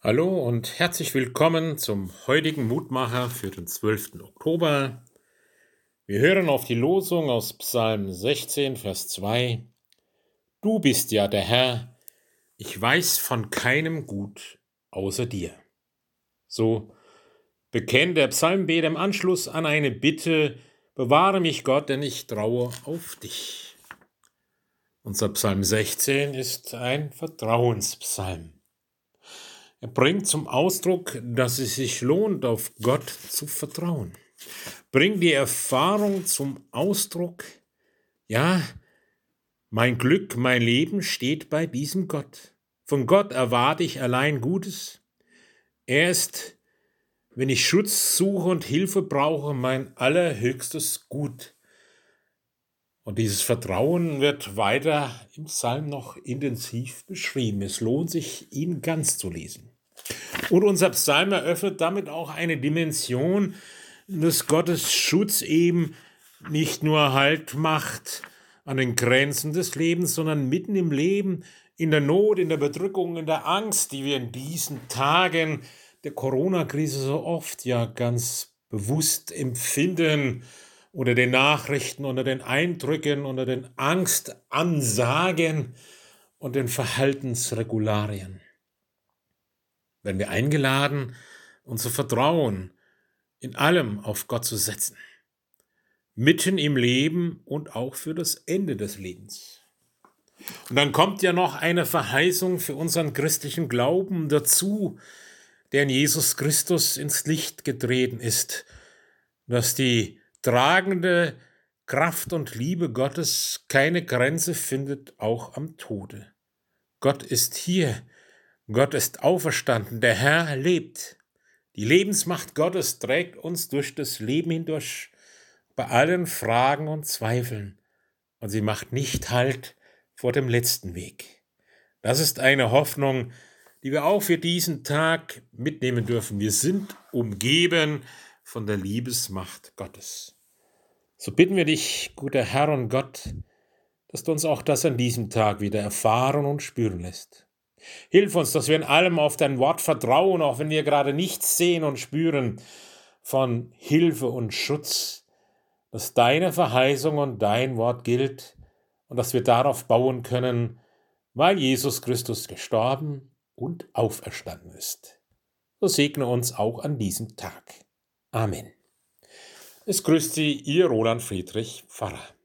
Hallo und herzlich willkommen zum heutigen Mutmacher für den 12. Oktober. Wir hören auf die Losung aus Psalm 16, Vers 2. Du bist ja der Herr, ich weiß von keinem Gut außer dir. So bekennt der Psalmbeter im Anschluss an eine Bitte, bewahre mich Gott, denn ich traue auf dich. Unser Psalm 16 ist ein Vertrauenspsalm. Er bringt zum Ausdruck, dass es sich lohnt, auf Gott zu vertrauen. Bringt die Erfahrung zum Ausdruck, ja, mein Glück, mein Leben steht bei diesem Gott. Von Gott erwarte ich allein Gutes. Er ist, wenn ich Schutz suche und Hilfe brauche, mein allerhöchstes Gut. Und dieses Vertrauen wird weiter im Psalm noch intensiv beschrieben. Es lohnt sich, ihn ganz zu lesen. Und unser Psalm eröffnet damit auch eine Dimension, dass Gottes Schutz eben nicht nur Halt macht an den Grenzen des Lebens, sondern mitten im Leben, in der Not, in der Bedrückung, in der Angst, die wir in diesen Tagen der Corona-Krise so oft ja ganz bewusst empfinden, unter den Nachrichten, unter den Eindrücken, unter den Angstansagen und den Verhaltensregularien werden wir eingeladen, unser Vertrauen in allem auf Gott zu setzen. Mitten im Leben und auch für das Ende des Lebens. Und dann kommt ja noch eine Verheißung für unseren christlichen Glauben dazu, der in Jesus Christus ins Licht getreten ist, dass die tragende Kraft und Liebe Gottes keine Grenze findet, auch am Tode. Gott ist hier, Gott ist auferstanden, der Herr lebt. Die Lebensmacht Gottes trägt uns durch das Leben hindurch bei allen Fragen und Zweifeln, und sie macht nicht Halt vor dem letzten Weg. Das ist eine Hoffnung, die wir auch für diesen Tag mitnehmen dürfen. Wir sind umgeben von der Liebesmacht Gottes. So bitten wir dich, guter Herr und Gott, dass du uns auch das an diesem Tag wieder erfahren und spüren lässt. Hilf uns, dass wir in allem auf dein Wort vertrauen, auch wenn wir gerade nichts sehen und spüren von Hilfe und Schutz, dass deine Verheißung und dein Wort gilt und dass wir darauf bauen können, weil Jesus Christus gestorben und auferstanden ist. So segne uns auch an diesem Tag. Amen. Es grüßt Sie, Ihr Roland Friedrich Pfarrer.